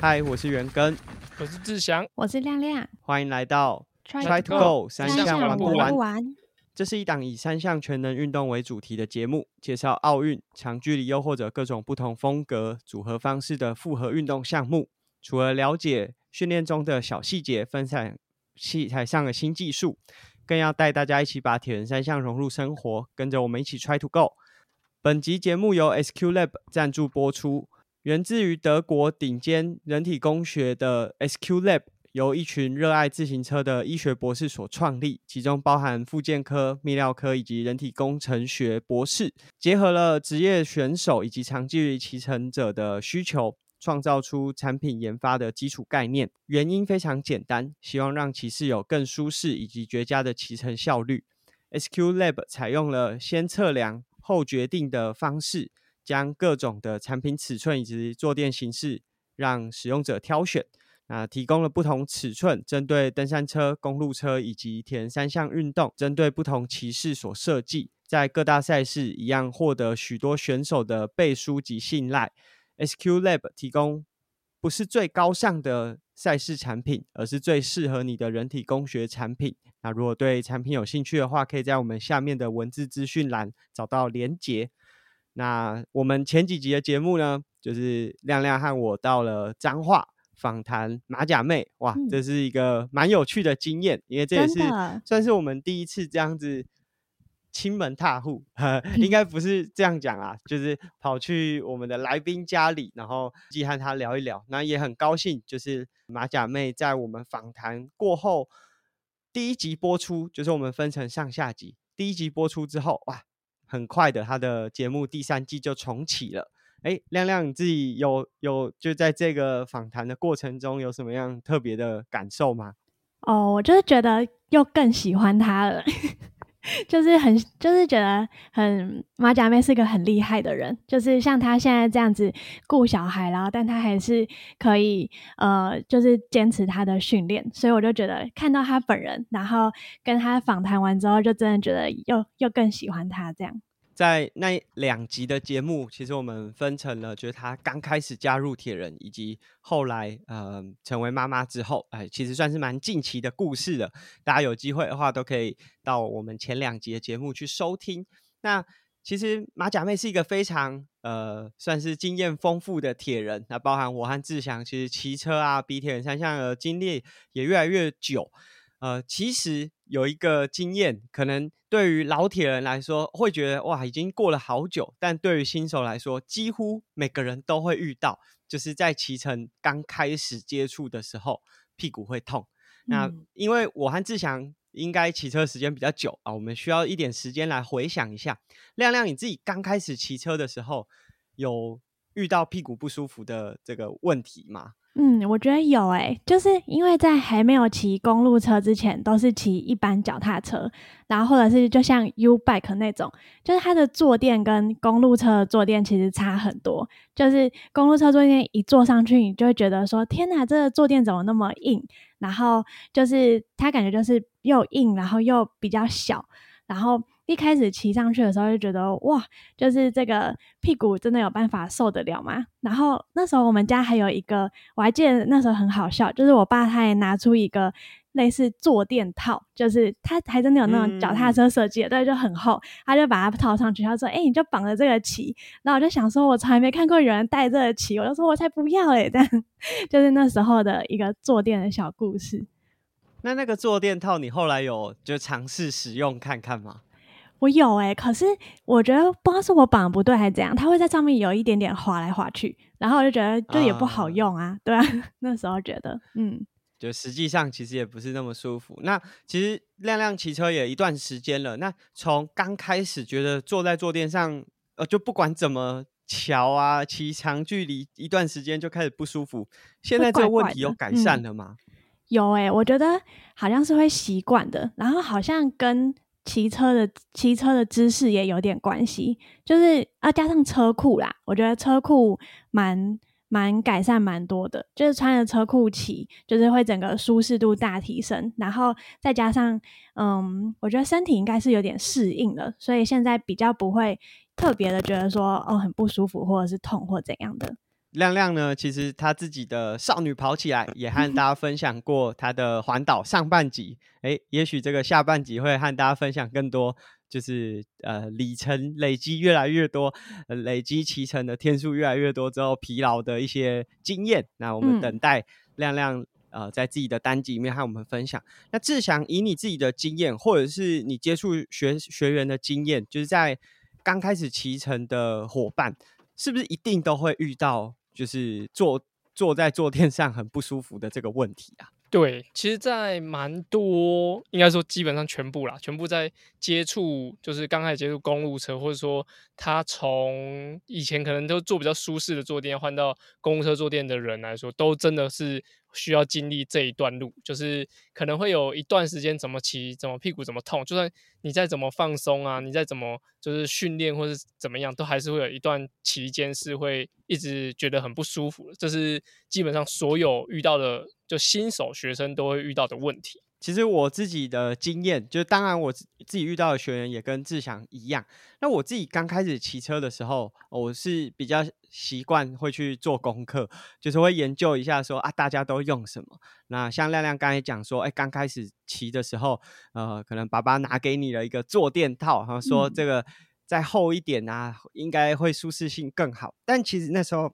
嗨，我是元根，我是志祥，我是亮亮。欢迎来到 Try to Go 三项项玩不玩完不。完？这是一档以三项全能运动为主题的节目，介绍奥运、长距离又或者各种不同风格、组合方式的复合运动项目。除了了解训练中的小细节，分享器材上的新技术，更要带大家一起把铁人三项融入生活，跟着我们一起 Try to Go。本集节目由 SQ Lab 赞助播出，源自于德国顶尖人体工学的 SQ Lab，由一群热爱自行车的医学博士所创立，其中包含复健科、泌尿科以及人体工程学博士，结合了职业选手以及长距离骑乘者的需求，创造出产品研发的基础概念。原因非常简单，希望让骑士有更舒适以及绝佳的骑乘效率。SQ Lab 采用了先测量后决定的方式，将各种的产品尺寸以及坐垫形式让使用者挑选。那提供了不同尺寸，针对登山车、公路车以及田三项运动，针对不同骑士所设计，在各大赛事一样获得许多选手的背书及信赖。SQ Lab 提供不是最高尚的赛事产品，而是最适合你的人体工学产品。那如果对产品有兴趣的话，可以在我们下面的文字资讯栏找到连结。那我们前几集的节目呢，就是亮亮和我到了彰化访谈马甲妹，哇，嗯。这是一个蛮有趣的经验，因为这也是算是我们第一次这样子亲门踏户，呃，应该不是这样讲啊，就是跑去我们的来宾家里，然后既和他聊一聊，那也很高兴，就是马甲妹在我们访谈过后，第一集播出，就是我们分成上下集，第一集播出之后，哇，很快的，他的节目第三季就重启了。哎，亮亮，你自己有有就在这个访谈的过程中有什么样特别的感受吗？哦，我就是觉得又更喜欢他了，就是很，就是觉得很马甲妹是个很厉害的人，就是像她现在这样子顾小孩，然后但她还是可以呃，就是坚持她的训练，所以我就觉得看到她本人，然后跟她访谈完之后，就真的觉得又又更喜欢她这样。在那两集的节目，其实我们分成了，就是她刚开始加入铁人，以及后来呃成为妈妈之后，哎，其实算是蛮近期的故事了。大家有机会的话，都可以到我们前两集的节目去收听。那其实马甲妹是一个非常呃算是经验丰富的铁人，那包含我和志祥，其实骑车啊比铁人三项的经历也越来越久。呃，其实有一个经验，可能对于老铁人来说会觉得哇，已经过了好久，但对于新手来说，几乎每个人都会遇到，就是在骑乘刚开始接触的时候，屁股会痛。那嗯因为我和志祥应该骑车时间比较久啊，我们需要一点时间来回想一下。亮亮，你自己刚开始骑车的时候，有遇到屁股不舒服的这个问题吗？嗯，我觉得有诶、就是因为在还没有骑公路车之前，都是骑一般脚踏车，然后或者是就像 U bike 那种，就是它的坐垫跟公路车的坐垫其实差很多。就是公路车坐垫一坐上去，你就会觉得说：“天哪，这个坐垫怎么那么硬？”然后就是它感觉就是又硬，然后又比较小，然后一开始骑上去的时候就觉得哇，就是这个屁股真的有办法受得了吗？然后那时候我们家还有一个，我还记得那时候很好笑，就是我爸他也拿出一个类似坐垫套，就是他还真的有那种脚踏嗯车设计的，对，就很厚，他就把它套上去，他说：“哎、你就绑着这个骑。”然后我就想说，我从来没看过有人戴这个骑，我就说我才不要诶、但 就是那时候的一个坐垫的小故事。那那个坐垫套，你后来有就尝试使用看看吗？我有诶、可是我觉得不知道是我绑不对还是怎样，它会在上面有一点点滑来滑去，然后我就觉得就也不好啊用啊，对啊，那时候觉得，嗯，就实际上其实也不是那么舒服。那其实亮亮骑车也一段时间了，那从刚开始觉得坐在坐垫上，呃，就不管怎么桥啊，骑长距离一段时间就开始不舒服，现在这个问题有改善嗯了吗？有诶、我觉得好像是会习惯的，然后好像跟骑车的骑车的姿势也有点关系，就是啊加上车库啦，我觉得车库蛮蛮改善蛮多的，就是穿着车库骑，就是会整个舒适度大提升，然后再加上嗯，我觉得身体应该是有点适应了，所以现在比较不会特别的觉得说哦很不舒服或者是痛或怎样的。亮亮呢，其实他自己的少女跑起来也和大家分享过他的环岛上半集。哎，也许这个下半集会和大家分享更多，就是呃里程累积越来越多，累积骑乘的天数越来越多之后，疲劳的一些经验。那我们等待亮亮呃在自己的单集里面和我们分享。那志祥以你自己的经验，或者是你接触学学员的经验，就是在刚开始骑乘的伙伴。是不是一定都会遇到，就是坐坐在坐垫上很不舒服的这个问题啊？对，其实，在蛮多，应该说基本上全部啦，全部在接触，就是刚开始接触公路车，或者说他从以前可能都坐比较舒适的坐垫，换到公路车坐垫的人来说，都真的是。需要经历这一段路，就是可能会有一段时间怎么骑，怎么屁股怎么痛，就算你再怎么放松啊，你再怎么就是训练或是怎么样，都还是会有一段期间是会一直觉得很不舒服的。这是基本上所有遇到的就新手学生都会遇到的问题。其实我自己的经验，就当然我自己遇到的学员也跟志祥一样。那我自己刚开始骑车的时候，我是比较习惯会去做功课，就是会研究一下说啊，大家都用什么。那像亮亮刚才讲说，哎，刚开始骑的时候，呃，可能爸爸拿给你了一个坐垫套，然后说这个再厚一点啊，应该会舒适性更好。但其实那时候，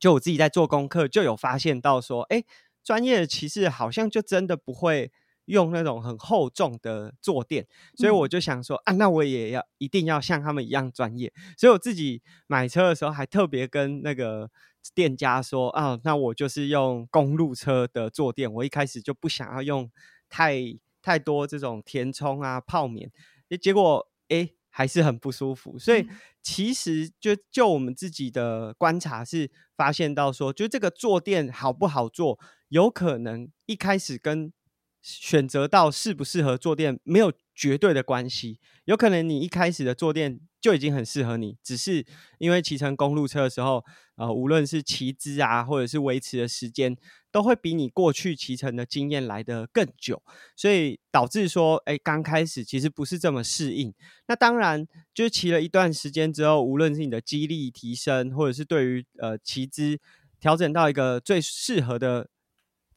就我自己在做功课，就有发现到说，哎。专业的骑士好像就真的不会用那种很厚重的坐垫，所以我就想说啊，那我也要一定要像他们一样专业。所以我自己买车的时候还特别跟那个店家说啊，那我就是用公路车的坐垫。我一开始就不想要用太太多这种填充啊、泡棉，结果哎还是很不舒服。所以其实就就我们自己的观察是发现到说，就这个坐垫好不好坐。有可能一开始跟选择到适不适合坐垫没有绝对的关系，有可能你一开始的坐垫就已经很适合你，只是因为骑乘公路车的时候，呃，无论是骑姿啊，或者是维持的时间，都会比你过去骑乘的经验来得更久，所以导致说，哎，刚开始其实不是这么适应。那当然，就是骑了一段时间之后，无论是你的肌力提升，或者是对于呃骑姿调整到一个最适合的。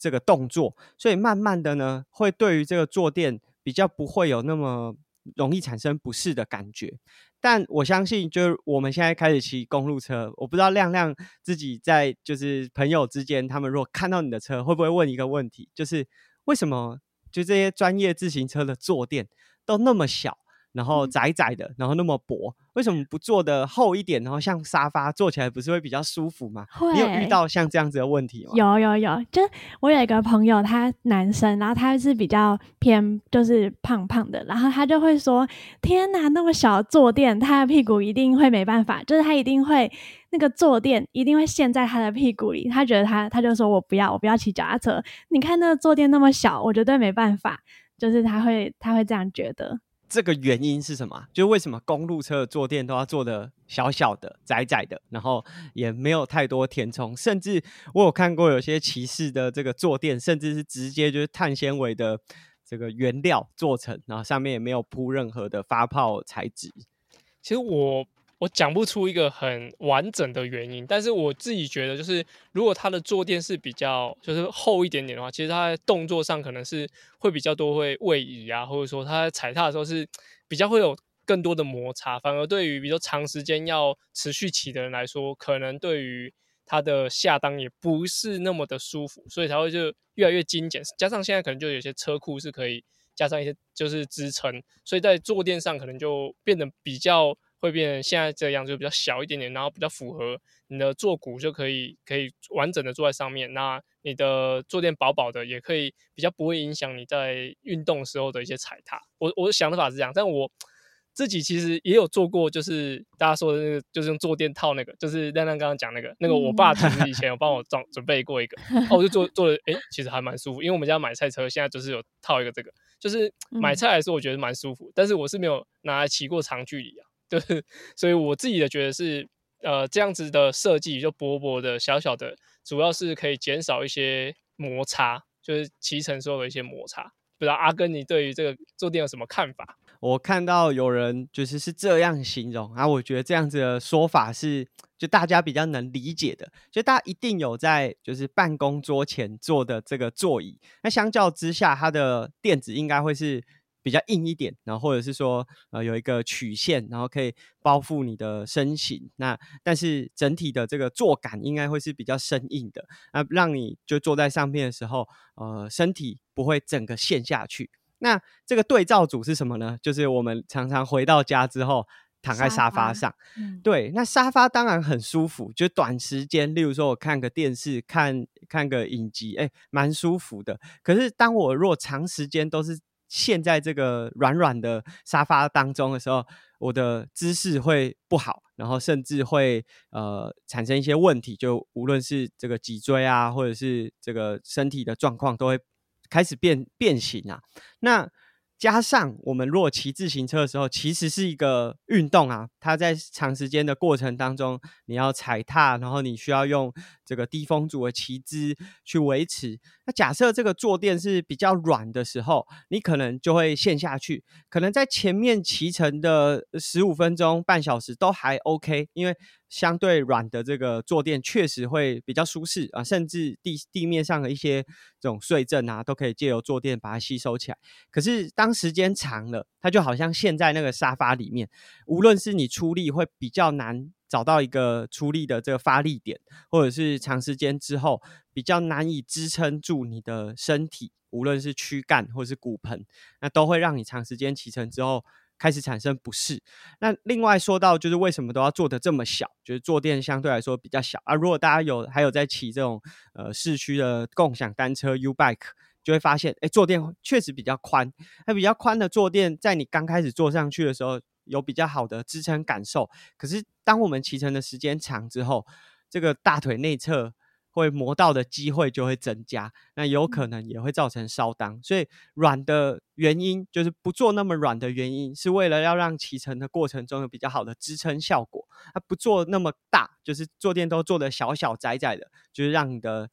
这个动作，所以慢慢的呢，会对于这个坐垫比较不会有那么容易产生不适的感觉。但我相信，就是我们现在开始骑公路车，我不知道亮亮自己在就是朋友之间，他们如果看到你的车，会不会问一个问题，就是为什么就这些专业自行车的坐垫都那么小？然后窄窄的，然后那么薄，为什么不做的厚一点？然后像沙发坐起来不是会比较舒服吗？你有遇到像这样子的问题吗？有有有，就我有一个朋友，他男生，然后他是比较偏就是胖胖的，然后他就会说：“天哪，那么小坐垫，他的屁股一定会没办法，就是他一定会那个坐垫一定会陷在他的屁股里。”他觉得他他就说我不要，我不要骑脚踏车。你看那个坐垫那么小，我绝对没办法。就是他会他会这样觉得。这个原因是什么？就是为什么公路车的坐垫都要做的小小的、窄窄的，然后也没有太多填充，甚至我有看过有些骑士的这个坐垫，甚至是直接就是碳纤维的这个原料做成，然后上面也没有铺任何的发泡材质。其实我。我讲不出一个很完整的原因，但是我自己觉得，就是如果它的坐垫是比较就是厚一点点的话，其实它在动作上可能是会比较多会位移啊，或者说它在踩踏的时候是比较会有更多的摩擦，反而对于比如说长时间要持续骑的人来说，可能对于它的下裆也不是那么的舒服，所以才会就越来越精简。加上现在可能就有些车库是可以加上一些就是支撑，所以在坐垫上可能就变得比较。会变成现在这样，就比较小一点点，然后比较符合你的坐骨，就可以可以完整的坐在上面。那你的坐垫薄薄的，也可以比较不会影响你在运动时候的一些踩踏。我我想的法是这样，但我自己其实也有做过，就是大家说的那个，就是用坐垫套那个，就是亮亮刚刚讲那个，那个我爸其实以前有帮我装准备过一个，哦，我就做做了，哎，其实还蛮舒服，因为我们家买菜车现在就是有套一个这个，就是买菜来说我觉得蛮舒服，但是我是没有拿来骑过长距离啊。就是，所以我自己的觉得是，呃，这样子的设计就薄薄的、小小的，主要是可以减少一些摩擦，就是骑乘时候的一些摩擦。不知道阿根，你对于这个坐垫有什么看法？我看到有人就是是这样形容，啊我觉得这样子的说法是就大家比较能理解的，就大家一定有在就是办公桌前坐的这个座椅，那相较之下，它的垫子应该会是。比较硬一点，然后或者是说，呃，有一个曲线，然后可以包覆你的身形。那但是整体的这个坐感应该会是比较生硬的，那让你就坐在上面的时候，呃，身体不会整个陷下去。那这个对照组是什么呢？就是我们常常回到家之后躺在沙发上，对，那沙发当然很舒服，就短时间，例如说我看个电视，看看个影集，哎，蛮舒服的。可是当我若长时间都是陷在这个软软的沙发当中的时候，我的姿势会不好，然后甚至会呃产生一些问题，就无论是这个脊椎啊，或者是这个身体的状况，都会开始变变形啊。那加上我们如果骑自行车的时候，其实是一个运动啊。它在长时间的过程当中，你要踩踏，然后你需要用这个低风阻的骑姿去维持。那假设这个坐垫是比较软的时候，你可能就会陷下去。可能在前面骑乘的十五分钟、半小时都还 OK，因为。相对软的这个坐垫确实会比较舒适啊，甚至地地面上的一些这种碎震啊，都可以借由坐垫把它吸收起来。可是当时间长了，它就好像陷在那个沙发里面，无论是你出力会比较难找到一个出力的这个发力点，或者是长时间之后比较难以支撑住你的身体，无论是躯干或是骨盆，那都会让你长时间骑乘之后。开始产生不适。那另外说到，就是为什么都要做的这么小？就是坐垫相对来说比较小啊。如果大家有还有在骑这种呃市区的共享单车 U Bike，就会发现，哎，坐垫确实比较宽。那比较宽的坐垫，在你刚开始坐上去的时候，有比较好的支撑感受。可是当我们骑乘的时间长之后，这个大腿内侧。会磨到的机会就会增加，那有可能也会造成烧裆。所以软的原因就是不做那么软的原因，是为了要让骑乘的过程中有比较好的支撑效果。它不做那么大，就是坐垫都做的小小窄窄的，就是让你的。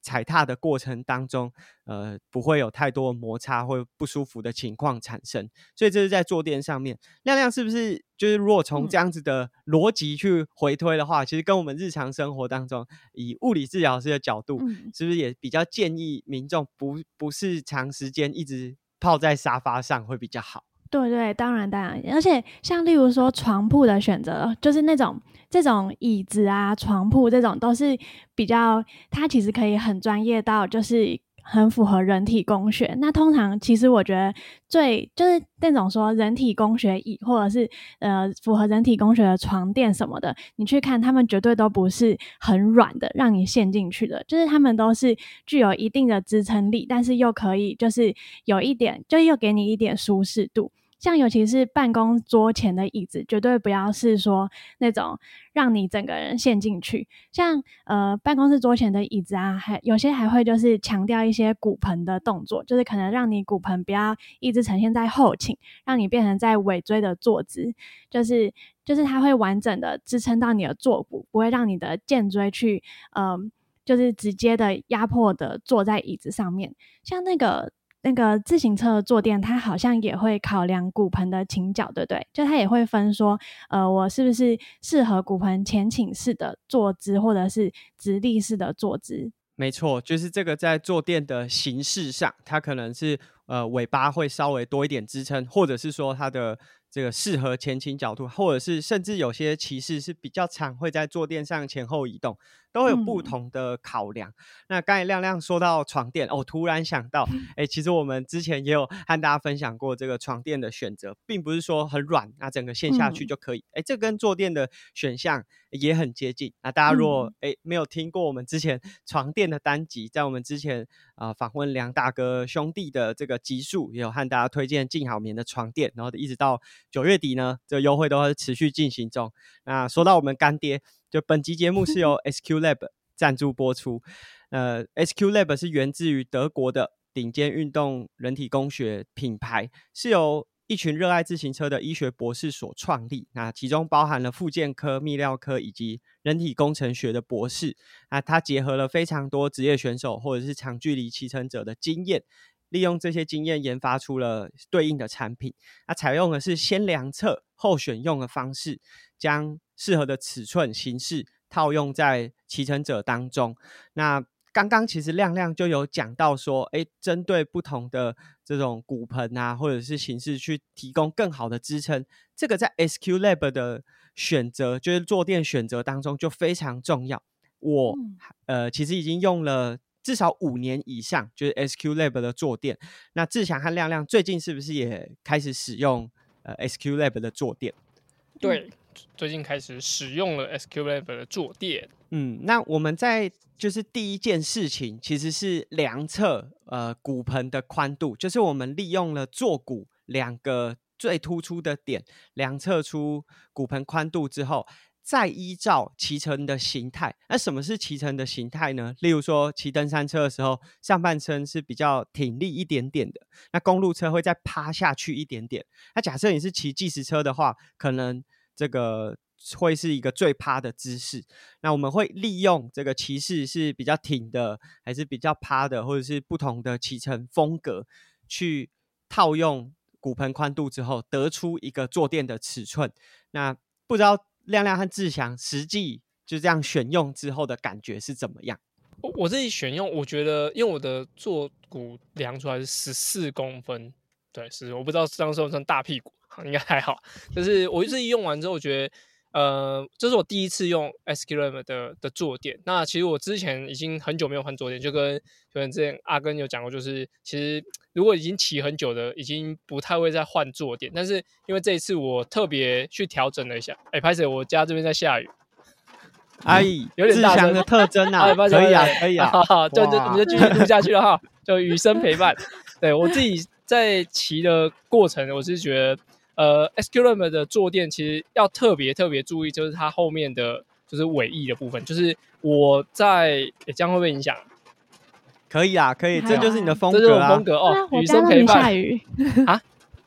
踩踏的过程当中，呃，不会有太多摩擦或不舒服的情况产生，所以这是在坐垫上面。亮亮是不是就是如果从这样子的逻辑去回推的话，其实跟我们日常生活当中，以物理治疗师的角度，是不是也比较建议民众不不是长时间一直泡在沙发上会比较好？对对，当然当然，而且像例如说床铺的选择，就是那种这种椅子啊、床铺这种都是比较，它其实可以很专业到就是。很符合人体工学。那通常其实我觉得最就是那种说人体工学椅，或者是呃符合人体工学的床垫什么的，你去看，他们绝对都不是很软的，让你陷进去的。就是他们都是具有一定的支撑力，但是又可以就是有一点，就又给你一点舒适度。像尤其是办公桌前的椅子，绝对不要是说那种让你整个人陷进去。像呃办公室桌前的椅子啊，还有些还会就是强调一些骨盆的动作，就是可能让你骨盆不要一直呈现在后倾，让你变成在尾椎的坐姿，就是就是它会完整的支撑到你的坐骨，不会让你的肩椎去嗯就是直接的压迫的坐在椅子上面。像那个。那个自行车的坐垫，它好像也会考量骨盆的倾角，对不对？就它也会分说，呃，我是不是适合骨盆前倾式的坐姿，或者是直立式的坐姿？没错，就是这个在坐垫的形式上，它可能是呃尾巴会稍微多一点支撑，或者是说它的这个适合前倾角度，或者是甚至有些骑士是比较常会在坐垫上前后移动。都有不同的考量。那刚才亮亮说到床垫，哦，突然想到，哎，其实我们之前也有和大家分享过这个床垫的选择，并不是说很软，那整个陷下去就可以。哎，这跟坐垫的选项也很接近。那大家如果哎没有听过我们之前床垫的单集，在我们之前啊访问梁大哥兄弟的这个集数，也有和大家推荐静好眠的床垫，然后一直到九月底呢，这个优惠都会持续进行中。那说到我们干爹。就本集节目是由 SQ Lab 赞助播出，呃，SQ Lab 是源自于德国的顶尖运动人体工学品牌，是由一群热爱自行车的医学博士所创立，那其中包含了复健科、泌尿科以及人体工程学的博士，那，它结合了非常多职业选手或者是长距离骑乘者的经验。利用这些经验研发出了对应的产品。那采用的是先量测后选用的方式，将适合的尺寸形式套用在骑乘者当中。那刚刚其实亮亮就有讲到说，哎，针对不同的这种骨盆啊，或者是形式去提供更好的支撑，这个在 SQ Lab 的选择，就是坐垫选择当中就非常重要。我呃，其实已经用了至少五年以上，就是 SQ Lab 的坐垫。那志强和亮亮最近是不是也开始使用呃 SQ Lab 的坐垫？对，最近开始使用了 SQ Lab 的坐垫。嗯，那我们在就是第一件事情，其实是量测呃骨盆的宽度，就是我们利用了坐骨两个最突出的点，量测出骨盆宽度之后。再依照骑乘的形态，那什么是骑乘的形态呢？例如说骑登山车的时候，上半身是比较挺立一点点的，那公路车会再趴下去一点点。那假设你是骑计时车的话，可能这个会是一个最趴的姿势。那我们会利用这个骑士是比较挺的，还是比较趴的，或者是不同的骑乘风格，去套用骨盆宽度之后，得出一个坐垫的尺寸。那不知道。亮亮和志祥实际就这样选用之后的感觉是怎么样？我我自己选用，我觉得因为我的坐骨量出来是十四公分，对，是我不知道这样算不算大屁股，应该还好。就是我自己用完之后，我觉得。呃，这是我第一次用 SQM 的的坐垫。那其实我之前已经很久没有换坐垫，就跟就跟之前阿根有讲过，就是其实如果已经骑很久的，已经不太会再换坐垫。但是因为这一次我特别去调整了一下，哎，拍摄我家这边在下雨，阿姨有点大声的特征啊，可以啊，可以啊，就就我们就继续录下去了哈，就雨声陪伴。对我自己在骑的过程，我是觉得。呃，SQM 的坐垫其实要特别特别注意，就是它后面的就是尾翼的部分，就是我在这样会不会影响？可以啊，可以，这就是你的风格啊。风格哦，雨声陪伴。下雨啊？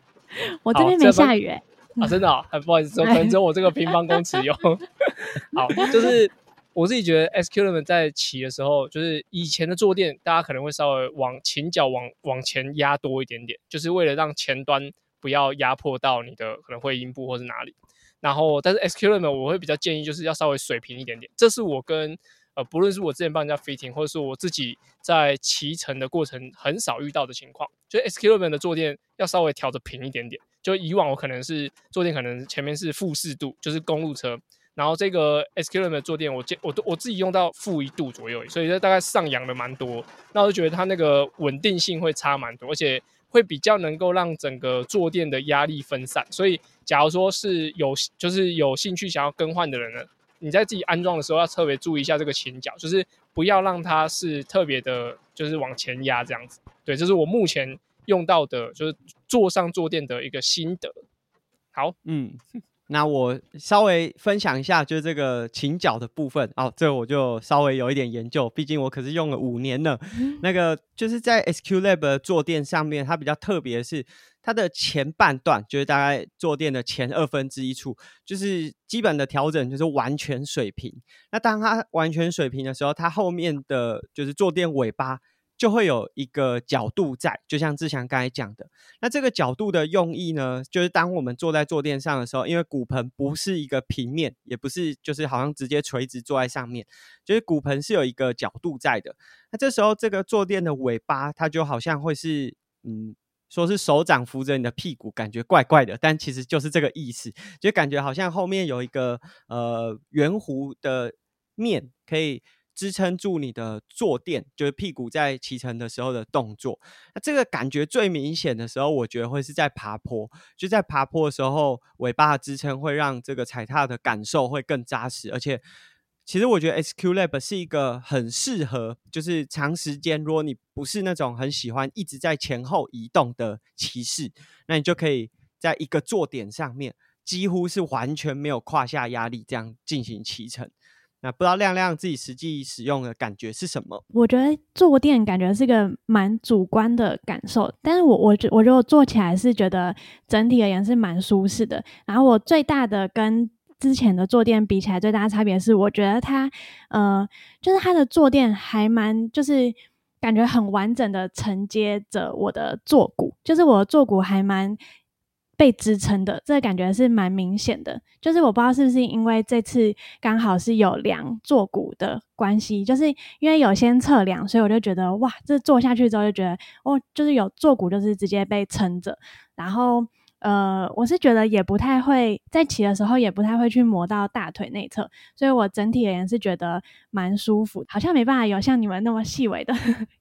我这边没下雨哎。啊，真的很，不好意思，可能只有我这个平方公尺有。好，就是我自己觉得 SQM 在骑的时候，就是以前的坐垫，大家可能会稍微往前脚往往前压多一点点，就是为了让前端。不要压迫到你的可能会阴部或是哪里，然后但是 SQM 呢，我会比较建议就是要稍微水平一点点。这是我跟呃不论是我之前帮人家 fitting，或者是我自己在骑乘的过程很少遇到的情况，就 SQM 的坐垫要稍微调的平一点点。就以往我可能是坐垫可能前面是负四度，就是公路车，然后这个 SQM 的坐垫我见我都我自己用到负一度左右，所以就大概上扬了蛮多。那我就觉得它那个稳定性会差蛮多，而且。会比较能够让整个坐垫的压力分散，所以假如说是有就是有兴趣想要更换的人呢，你在自己安装的时候要特别注意一下这个前脚，就是不要让它是特别的，就是往前压这样子。对，这是我目前用到的，就是坐上坐垫的一个心得。好，嗯。那我稍微分享一下，就是这个琴脚的部分哦，这我就稍微有一点研究，毕竟我可是用了五年了。那个就是在 SQ Lab 的坐垫上面，它比较特别的是它的前半段，就是大概坐垫的前二分之一处，就是基本的调整就是完全水平。那当它完全水平的时候，它后面的就是坐垫尾巴。就会有一个角度在，就像志强刚才讲的，那这个角度的用意呢，就是当我们坐在坐垫上的时候，因为骨盆不是一个平面，也不是就是好像直接垂直坐在上面，就是骨盆是有一个角度在的。那这时候这个坐垫的尾巴，它就好像会是，嗯，说是手掌扶着你的屁股，感觉怪怪的，但其实就是这个意思，就感觉好像后面有一个呃圆弧的面可以。支撑住你的坐垫，就是屁股在骑乘的时候的动作。那这个感觉最明显的时候，我觉得会是在爬坡。就在爬坡的时候，尾巴的支撑会让这个踩踏的感受会更扎实。而且，其实我觉得 SQ Lab 是一个很适合，就是长时间，如果你不是那种很喜欢一直在前后移动的骑士，那你就可以在一个坐点上面，几乎是完全没有胯下压力，这样进行骑乘。那不知道亮亮自己实际使用的感觉是什么？我觉得坐垫感觉是个蛮主观的感受，但是我我觉我觉得坐起来是觉得整体而言是蛮舒适的。然后我最大的跟之前的坐垫比起来，最大的差别是我觉得它呃，就是它的坐垫还蛮就是感觉很完整的承接着我的坐骨，就是我的坐骨还蛮被支撑的，这个感觉是蛮明显的。就是我不知道是不是因为这次刚好是有量坐骨的关系，就是因为有先测量，所以我就觉得哇，这坐下去之后就觉得哦，就是有坐骨就是直接被撑着，然后。呃，我是觉得也不太会在骑的时候，也不太会去磨到大腿内侧，所以我整体而言是觉得蛮舒服，好像没办法有像你们那么细微的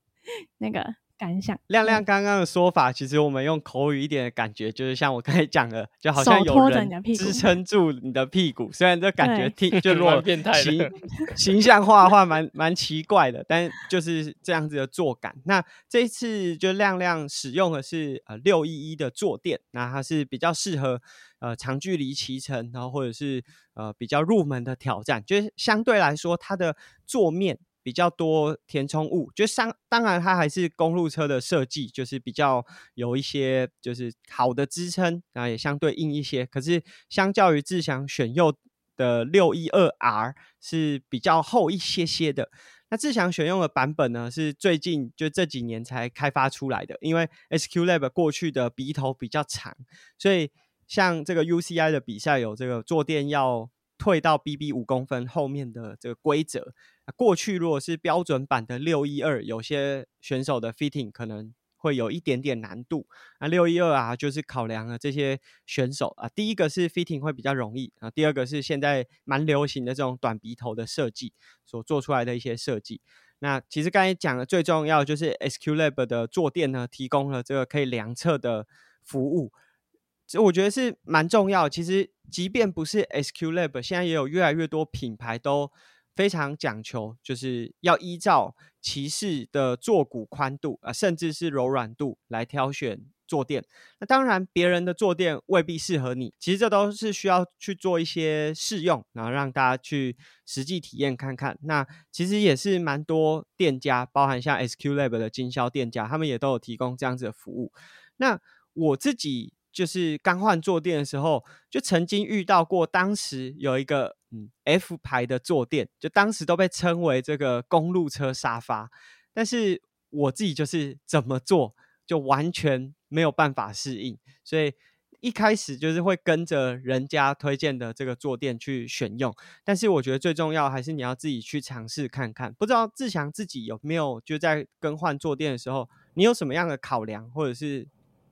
那个。感想亮亮刚刚的说法，其实我们用口语一点的感觉，就是像我刚才讲的，就好像有人支撑住你的屁股。虽然这感觉听 就如果形 形象化的话，蛮蛮奇怪的，但就是这样子的坐感。那这一次就亮亮使用的是呃六一一的坐垫，那它是比较适合呃长距离骑乘，然后或者是呃比较入门的挑战，就是相对来说它的坐面。比较多填充物，就相当然它还是公路车的设计，就是比较有一些就是好的支撑，然后也相对硬一些。可是相较于志祥选用的六一二 R 是比较厚一些些的。那志祥选用的版本呢，是最近就这几年才开发出来的，因为 SQ Lab 过去的鼻头比较长，所以像这个 UCI 的比赛有这个坐垫要退到 BB 五公分后面的这个规则。过去如果是标准版的六一二，有些选手的 fitting 可能会有一点点难度。那六一二啊，就是考量了这些选手啊，第一个是 fitting 会比较容易啊，第二个是现在蛮流行的这种短鼻头的设计所做出来的一些设计。那其实刚才讲的最重要就是 SQ Lab 的坐垫呢，提供了这个可以量测的服务，这我觉得是蛮重要。其实即便不是 SQ Lab，现在也有越来越多品牌都。非常讲求，就是要依照骑士的坐骨宽度啊，甚至是柔软度来挑选坐垫。那当然，别人的坐垫未必适合你，其实这都是需要去做一些试用，然后让大家去实际体验看看。那其实也是蛮多店家，包含像 SQ Lab 的经销店家，他们也都有提供这样子的服务。那我自己。就是刚换坐垫的时候，就曾经遇到过，当时有一个嗯 F 牌的坐垫，就当时都被称为这个公路车沙发，但是我自己就是怎么坐就完全没有办法适应，所以一开始就是会跟着人家推荐的这个坐垫去选用，但是我觉得最重要还是你要自己去尝试看看。不知道志强自己有没有就在更换坐垫的时候，你有什么样的考量，或者是？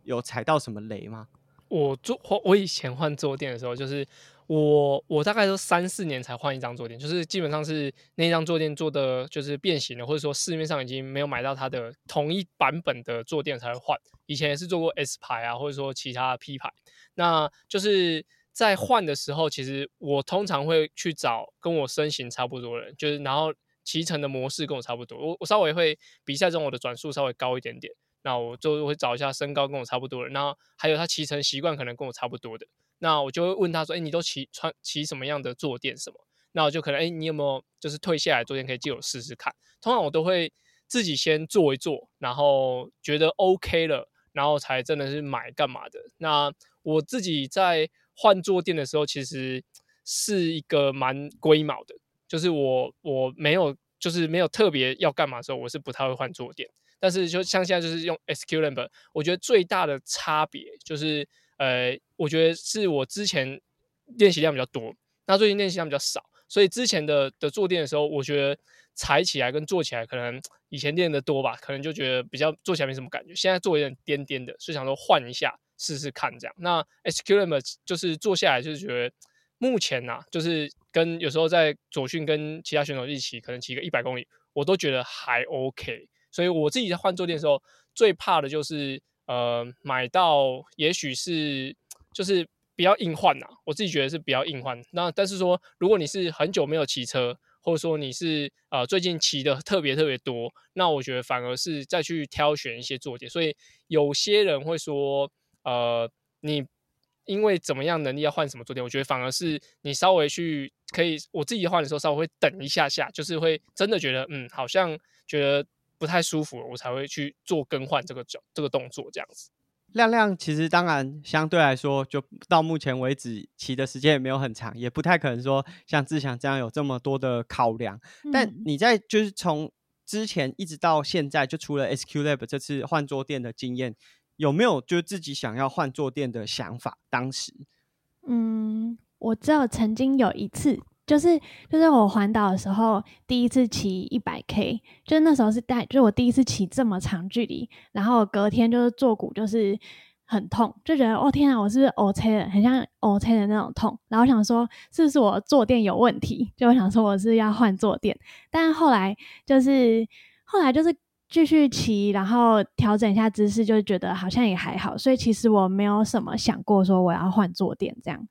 有踩到什么雷吗？我坐我以前换坐垫的时候，就是我我大概都三四年才换一张坐垫，就是基本上是那张坐垫做的就是变形了，或者说市面上已经没有买到它的同一版本的坐垫才会换。以前也是做过 S 牌啊，或者说其他 P 牌，那就是在换的时候，其实我通常会去找跟我身形差不多的人，就是然后骑乘的模式跟我差不多，我我稍微会比赛中我的转速稍微高一点点。那我就会找一下身高跟我差不多的，然后还有他骑乘习惯可能跟我差不多的，那我就会问他说：“哎，你都骑穿骑什么样的坐垫什么？”那我就可能哎，你有没有就是退下来坐垫可以借我试试看？通常我都会自己先坐一坐，然后觉得 OK 了，然后才真的是买干嘛的。那我自己在换坐垫的时候，其实是一个蛮龟毛的，就是我我没有就是没有特别要干嘛的时候，我是不太会换坐垫。但是就像现在就是用 SQ Lamb，我觉得最大的差别就是，呃，我觉得是我之前练习量比较多，那最近练习量比较少，所以之前的的坐垫的时候，我觉得踩起来跟坐起来可能以前练的多吧，可能就觉得比较坐起来没什么感觉，现在坐有点颠颠的，所以想说换一下试试看这样。那 SQ Lab 就是坐下来就是觉得目前呐，就是跟有时候在左训跟其他选手一起，可能骑个一百公里，我都觉得还 OK。所以我自己在换坐垫的时候，最怕的就是呃买到也许是就是比较硬换呐。我自己觉得是比较硬换。那但是说，如果你是很久没有骑车，或者说你是呃最近骑的特别特别多，那我觉得反而是再去挑选一些坐垫。所以有些人会说，呃，你因为怎么样能力要换什么坐垫？我觉得反而是你稍微去可以，我自己换的时候稍微会等一下下，就是会真的觉得嗯，好像觉得。不太舒服，我才会去做更换这个脚这个动作这样子。亮亮其实当然相对来说，就到目前为止骑的时间也没有很长，也不太可能说像志祥这样有这么多的考量。但你在就是从之前一直到现在，就除了 SQ Lab 这次换坐垫的经验，有没有就自己想要换坐垫的想法？当时，嗯，我只有曾经有一次，就是就是我环岛的时候，第一次骑一百 K，就是那时候是带，就是我第一次骑这么长距离，然后隔天就是坐骨就是很痛，就觉得哦天啊，我是不是 O C 的，很像 O C 的那种痛，然后想说是不是我坐垫有问题，就我想说我是要换坐垫，但后来就是后来就是继续骑，然后调整一下姿势，就觉得好像也还好，所以其实我没有什么想过说我要换坐垫这样。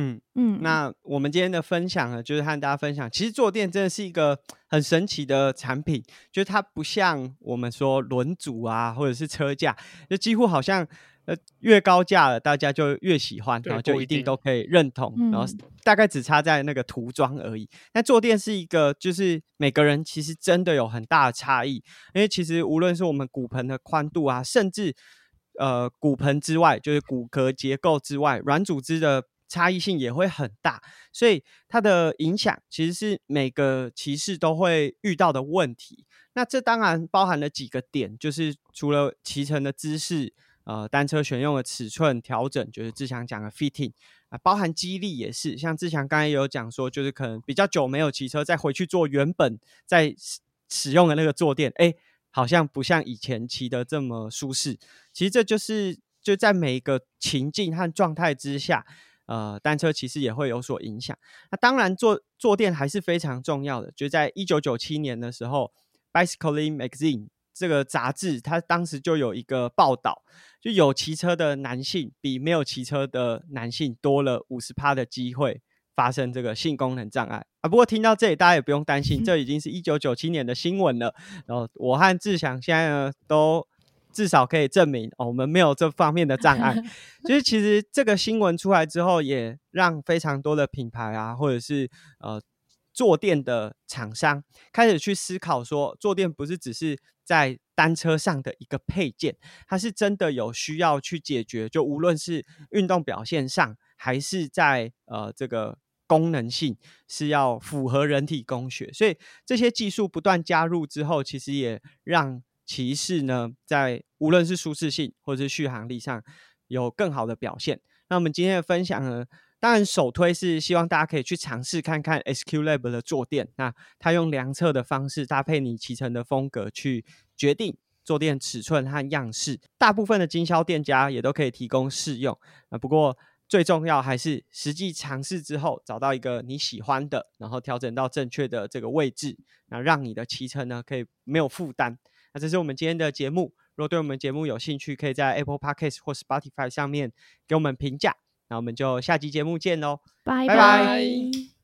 嗯，嗯，那我们今天的分享呢，就是和大家分享，其实坐垫真的是一个很神奇的产品，就是它不像我们说轮组啊，或者是车架，就几乎好像呃越高价了，大家就越喜欢，然后就一定都可以认同，然后嗯大概只差在那个涂装而已。那坐垫是一个，就是每个人其实真的有很大的差异，因为其实无论是我们骨盆的宽度啊，甚至呃骨盆之外，就是骨骼结构之外，软组织的差异性也会很大，所以它的影响其实是每个骑士都会遇到的问题。那这当然包含了几个点，就是除了骑乘的姿势，呃，单车选用的尺寸调整，就是志强讲的 fitting 啊、包含肌力也是。像志强刚才有讲说，就是可能比较久没有骑车，再回去做原本在使使用的那个坐垫，哎，好像不像以前骑的这么舒适。其实这就是就在每一个情境和状态之下，呃，单车其实也会有所影响。那当然坐坐垫还是非常重要的。就在一九九七年的时候，《Bicycling Magazine》这个杂志，它当时就有一个报道，就有骑车的男性比没有骑车的男性多了五十趴的机会发生这个性功能障碍啊。不过听到这里，大家也不用担心，这已经是一九九七年的新闻了。然后我和志祥现在呢都。至少可以证明哦，我们没有这方面的障碍。就 是其实这个新闻出来之后，也让非常多的品牌啊，或者是呃坐垫的厂商开始去思考说，坐垫不是只是在单车上的一个配件，它是真的有需要去解决，就无论是运动表现上，还是在呃这个功能性是要符合人体工学，所以这些技术不断加入之后，其实也让骑士呢在无论是舒适性或者是续航力上有更好的表现。那我们今天的分享呢，当然首推是希望大家可以去尝试看看 SQ Lab 的坐垫，那它用量测的方式搭配你骑乘的风格去决定坐垫尺寸和样式。大部分的经销店家也都可以提供试用啊，不过最重要还是实际尝试之后找到一个你喜欢的，然后调整到正确的这个位置，那让你的骑乘呢可以没有负担。那这是我们今天的节目。如果对我们节目有兴趣，可以在 Apple Podcast 或 Spotify 上面给我们评价。那我们就下期节目见喽。拜拜拜